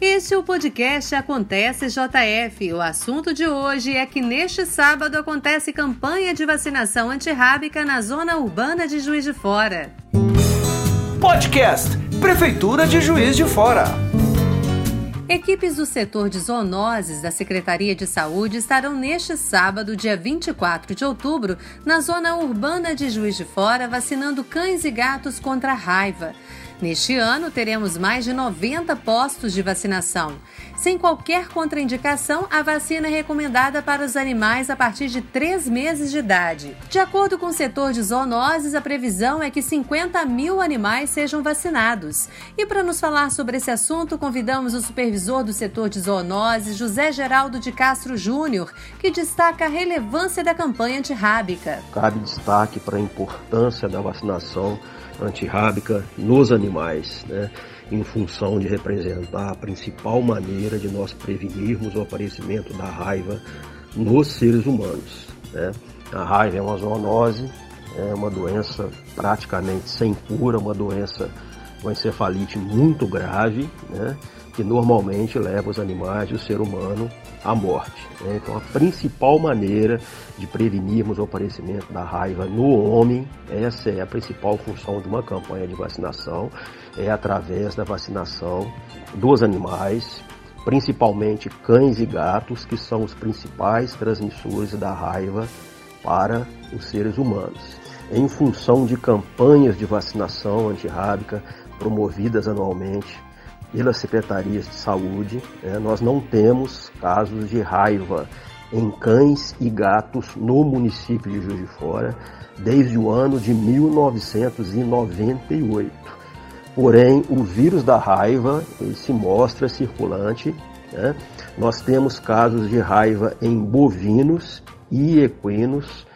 Este é o podcast Acontece JF. O assunto de hoje é que neste sábado acontece campanha de vacinação antirrábica na zona urbana de Juiz de Fora. Podcast Prefeitura de Juiz de Fora. Equipes do setor de zoonoses da Secretaria de Saúde estarão neste sábado, dia 24 de outubro, na zona urbana de Juiz de Fora, vacinando cães e gatos contra a raiva. Neste ano, teremos mais de 90 postos de vacinação. Sem qualquer contraindicação, a vacina é recomendada para os animais a partir de 3 meses de idade. De acordo com o setor de zoonoses, a previsão é que 50 mil animais sejam vacinados. E para nos falar sobre esse assunto, convidamos o supervisor do setor de zoonoses, José Geraldo de Castro Júnior, que destaca a relevância da campanha antirrábica. Cabe destaque para a importância da vacinação antirrábica nos animais, né, em função de representar a principal maneira de nós prevenirmos o aparecimento da raiva nos seres humanos. Né. A raiva é uma zoonose, é uma doença praticamente sem cura, uma doença com encefalite muito grave, né, que normalmente leva os animais e o ser humano à morte. Né? Então, a principal maneira de prevenirmos o aparecimento da raiva no homem, essa é a principal função de uma campanha de vacinação, é através da vacinação dos animais, principalmente cães e gatos, que são os principais transmissores da raiva para os seres humanos. Em função de campanhas de vacinação antirrábica promovidas anualmente pelas secretarias de saúde, né, nós não temos casos de raiva em cães e gatos no município de Juiz de Fora desde o ano de 1998. Porém, o vírus da raiva se mostra circulante. Né? Nós temos casos de raiva em bovinos e equinos,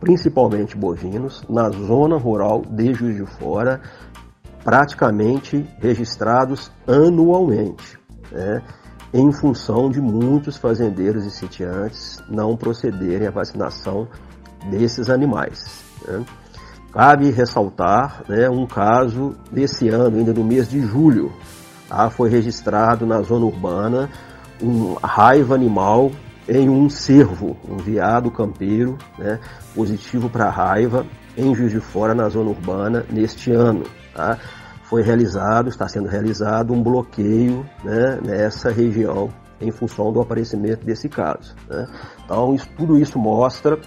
principalmente bovinos, na zona rural de Juiz de Fora, praticamente registrados anualmente, né, em função de muitos fazendeiros e sitiantes não procederem à vacinação desses animais. Né. Cabe ressaltar né, um caso desse ano, ainda no mês de julho, tá, foi registrado na zona urbana um raiva animal em um cervo, um veado campeiro, né, positivo para raiva, em Juiz de Fora, na zona urbana, neste ano. Tá? Foi realizado, está sendo realizado um bloqueio né, nessa região em função do aparecimento desse caso. Né? Então, isso, tudo isso mostra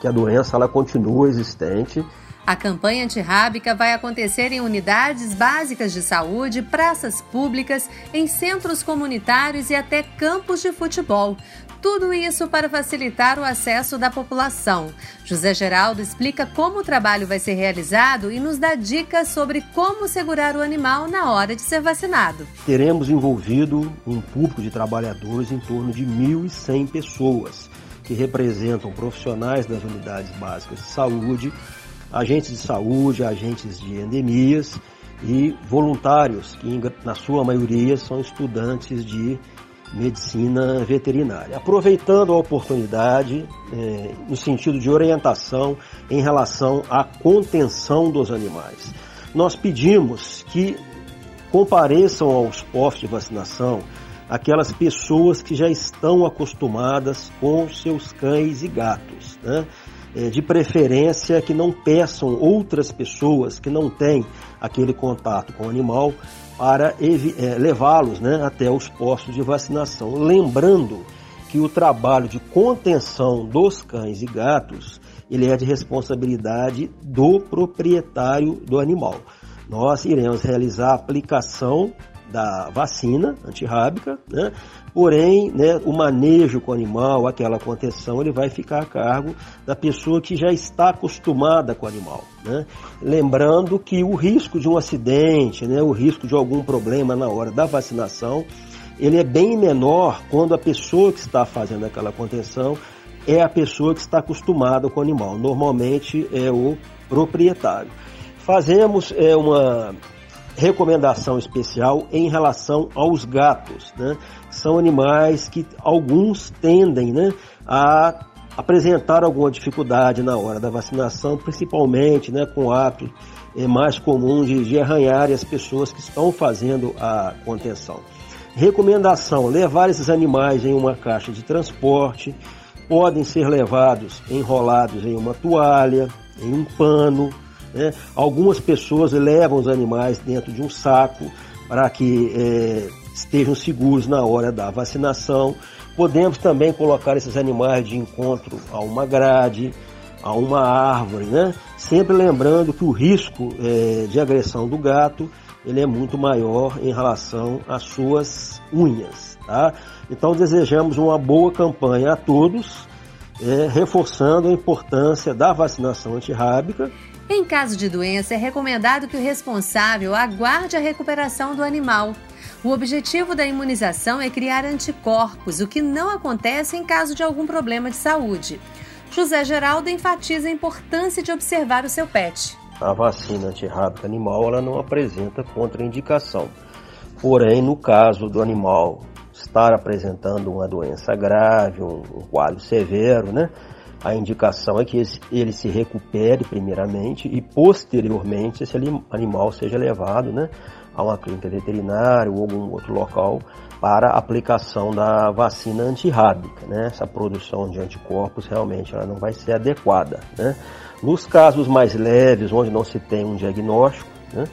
que a doença ela continua existente a campanha antirrábica vai acontecer em unidades básicas de saúde, praças públicas, em centros comunitários e até campos de futebol. Tudo isso para facilitar o acesso da população. José Geraldo explica como o trabalho vai ser realizado e nos dá dicas sobre como segurar o animal na hora de ser vacinado. Teremos envolvido um público de trabalhadores em torno de 1.100 pessoas, que representam profissionais das unidades básicas de saúde agentes de saúde, agentes de endemias e voluntários, que na sua maioria são estudantes de medicina veterinária. Aproveitando a oportunidade, é, no sentido de orientação em relação à contenção dos animais, nós pedimos que compareçam aos postos de vacinação aquelas pessoas que já estão acostumadas com seus cães e gatos. Né? É, de preferência que não peçam outras pessoas que não têm aquele contato com o animal para é, levá-los né, até os postos de vacinação. Lembrando que o trabalho de contenção dos cães e gatos ele é de responsabilidade do proprietário do animal. Nós iremos realizar a aplicação da vacina antirrábica, né? porém né, o manejo com o animal, aquela contenção, ele vai ficar a cargo da pessoa que já está acostumada com o animal. Né? Lembrando que o risco de um acidente, né, o risco de algum problema na hora da vacinação, ele é bem menor quando a pessoa que está fazendo aquela contenção é a pessoa que está acostumada com o animal. Normalmente é o proprietário. Fazemos é, uma recomendação especial em relação aos gatos. Né? São animais que alguns tendem né, a apresentar alguma dificuldade na hora da vacinação, principalmente né, com o hábito é, mais comum de, de arranhar as pessoas que estão fazendo a contenção. Recomendação: levar esses animais em uma caixa de transporte, podem ser levados enrolados em uma toalha, em um pano. Né? Algumas pessoas levam os animais dentro de um saco para que é, estejam seguros na hora da vacinação. Podemos também colocar esses animais de encontro a uma grade, a uma árvore, né? Sempre lembrando que o risco é, de agressão do gato ele é muito maior em relação às suas unhas, tá? Então desejamos uma boa campanha a todos, é, reforçando a importância da vacinação antirrábica. Em caso de doença, é recomendado que o responsável aguarde a recuperação do animal. O objetivo da imunização é criar anticorpos, o que não acontece em caso de algum problema de saúde. José Geraldo enfatiza a importância de observar o seu pet. A vacina antirrábica animal ela não apresenta contraindicação. Porém, no caso do animal estar apresentando uma doença grave, um, um quadro severo, né? A indicação é que ele se recupere primeiramente e posteriormente esse animal seja levado né, a uma clínica veterinária ou algum outro local para aplicação da vacina antirrábica. Né? Essa produção de anticorpos realmente ela não vai ser adequada. Né? Nos casos mais leves, onde não se tem um diagnóstico né,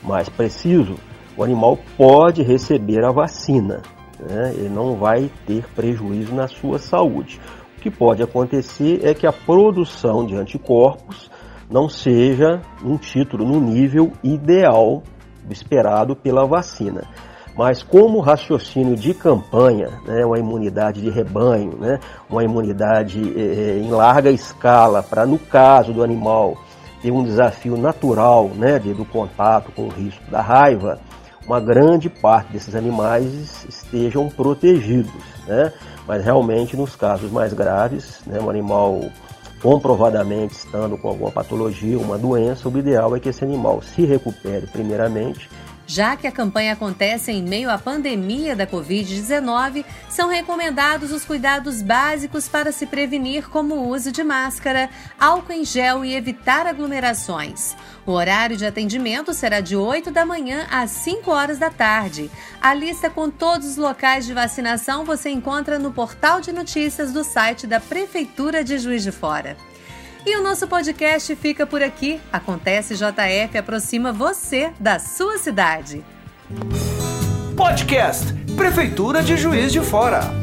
mais preciso, o animal pode receber a vacina. Né? Ele não vai ter prejuízo na sua saúde que pode acontecer é que a produção de anticorpos não seja um título no nível ideal esperado pela vacina. Mas como raciocínio de campanha, né, uma imunidade de rebanho, né, uma imunidade eh, em larga escala, para no caso do animal ter um desafio natural né, de, do contato com o risco da raiva, uma grande parte desses animais estejam protegidos. Né? Mas realmente nos casos mais graves, né, um animal comprovadamente estando com alguma patologia, uma doença, o ideal é que esse animal se recupere primeiramente já que a campanha acontece em meio à pandemia da Covid-19, são recomendados os cuidados básicos para se prevenir, como o uso de máscara, álcool em gel e evitar aglomerações. O horário de atendimento será de 8 da manhã às 5 horas da tarde. A lista com todos os locais de vacinação você encontra no portal de notícias do site da Prefeitura de Juiz de Fora. E o nosso podcast fica por aqui. Acontece JF aproxima você da sua cidade. Podcast Prefeitura de Juiz de Fora.